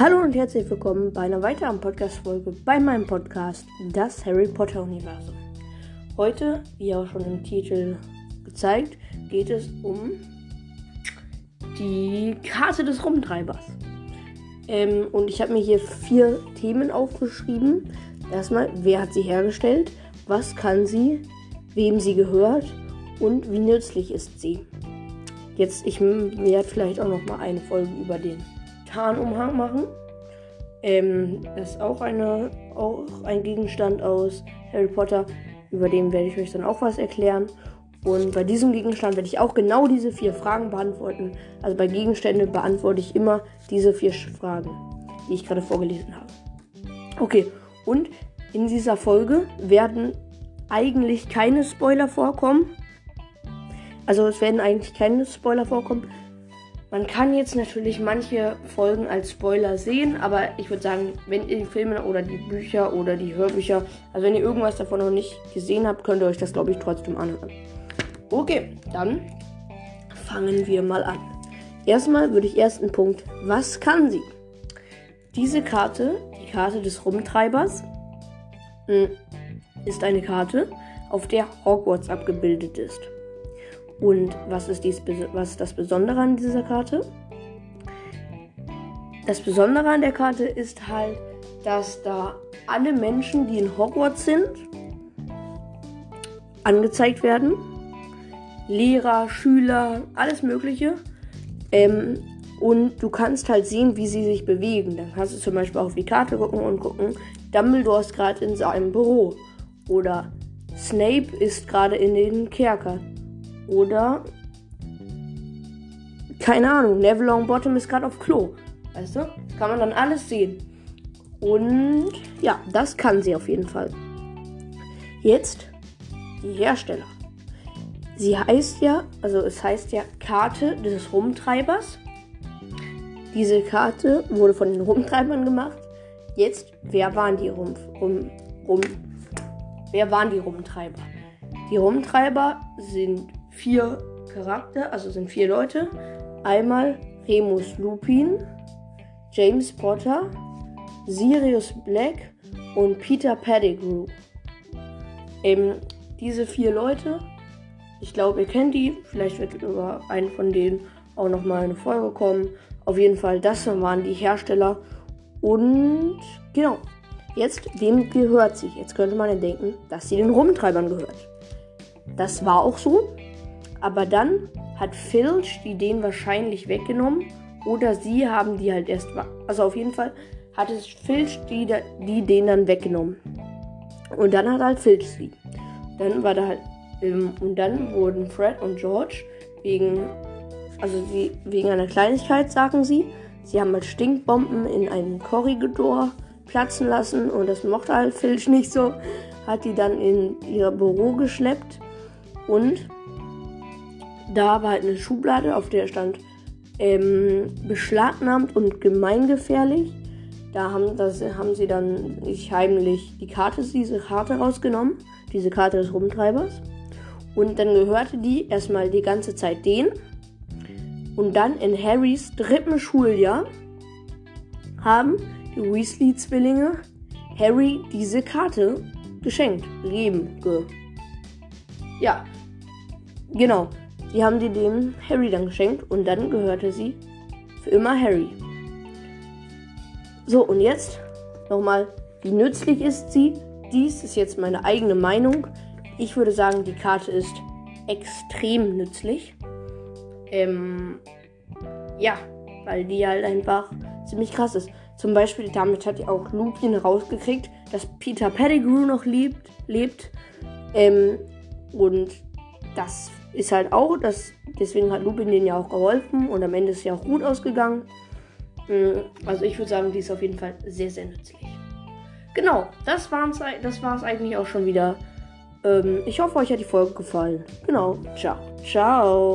Hallo und herzlich willkommen bei einer weiteren Podcast-Folge bei meinem Podcast, das Harry Potter-Universum. Heute, wie auch schon im Titel gezeigt, geht es um die Karte des Rumtreibers. Ähm, und ich habe mir hier vier Themen aufgeschrieben. Erstmal, wer hat sie hergestellt? Was kann sie? Wem sie gehört? Und wie nützlich ist sie? Jetzt, ich werde vielleicht auch noch mal eine Folge über den Tarnumhang machen. Ähm, das ist auch, eine, auch ein Gegenstand aus Harry Potter. Über den werde ich euch dann auch was erklären. Und bei diesem Gegenstand werde ich auch genau diese vier Fragen beantworten. Also bei Gegenständen beantworte ich immer diese vier Fragen, die ich gerade vorgelesen habe. Okay, und in dieser Folge werden eigentlich keine Spoiler vorkommen. Also es werden eigentlich keine Spoiler vorkommen. Man kann jetzt natürlich manche Folgen als Spoiler sehen, aber ich würde sagen, wenn ihr die Filme oder die Bücher oder die Hörbücher, also wenn ihr irgendwas davon noch nicht gesehen habt, könnt ihr euch das, glaube ich, trotzdem anhören. Okay, dann fangen wir mal an. Erstmal würde ich ersten Punkt, was kann sie? Diese Karte, die Karte des Rumtreibers, hm, ist eine Karte, auf der Hogwarts abgebildet ist. Und was ist, dies, was ist das Besondere an dieser Karte? Das Besondere an der Karte ist halt, dass da alle Menschen, die in Hogwarts sind, angezeigt werden. Lehrer, Schüler, alles Mögliche. Ähm, und du kannst halt sehen, wie sie sich bewegen. Dann kannst du zum Beispiel auf die Karte gucken und gucken, Dumbledore ist gerade in seinem Büro. Oder Snape ist gerade in den Kerker. Oder keine Ahnung, Neville Longbottom ist gerade auf Klo. Weißt du? Das kann man dann alles sehen. Und ja, das kann sie auf jeden Fall. Jetzt die Hersteller. Sie heißt ja, also es heißt ja Karte des Rumtreibers. Diese Karte wurde von den Rumtreibern gemacht. Jetzt, wer waren die Rum, Rum, Rum, wer waren die Rumtreiber? Die Rumtreiber sind vier Charakter, also sind vier Leute. Einmal Remus Lupin, James Potter, Sirius Black und Peter Pettigrew. Eben diese vier Leute, ich glaube, ihr kennt die. Vielleicht wird über einen von denen auch nochmal eine Folge kommen. Auf jeden Fall, das waren die Hersteller. Und genau, jetzt, wem gehört sie? Jetzt könnte man ja denken, dass sie den Rumtreibern gehört. Das war auch so. Aber dann hat Filch die den wahrscheinlich weggenommen. Oder sie haben die halt erst. Also auf jeden Fall hat es Filch die, die den dann weggenommen. Und dann hat halt Filch sie. Dann war da halt. Ähm, und dann wurden Fred und George wegen. Also sie, wegen einer Kleinigkeit, sagen sie. Sie haben halt Stinkbomben in einen Korridor platzen lassen. Und das mochte halt Filch nicht so. Hat die dann in ihr Büro geschleppt. Und da war halt eine Schublade, auf der stand ähm, beschlagnahmt und gemeingefährlich. Da haben, das, haben sie dann nicht heimlich die Karte, diese Karte rausgenommen, diese Karte des Rumtreibers. Und dann gehörte die erstmal die ganze Zeit denen. Und dann in Harrys dritten Schuljahr haben die Weasley-Zwillinge Harry diese Karte geschenkt, gegeben. Ge ja, genau. Die haben die dem Harry dann geschenkt und dann gehörte sie für immer Harry. So, und jetzt nochmal, wie nützlich ist sie? Dies ist jetzt meine eigene Meinung. Ich würde sagen, die Karte ist extrem nützlich. Ähm, ja, weil die halt einfach ziemlich krass ist. Zum Beispiel, damit hat auch Lupin rausgekriegt, dass Peter Pettigrew noch lebt. lebt. Ähm, und das ist halt auch, das, deswegen hat Lupin denen ja auch geholfen und am Ende ist ja auch gut ausgegangen. Mm, also ich würde sagen, die ist auf jeden Fall sehr, sehr nützlich. Genau, das war es das war's eigentlich auch schon wieder. Ähm, ich hoffe, euch hat die Folge gefallen. Genau, ciao. Ciao.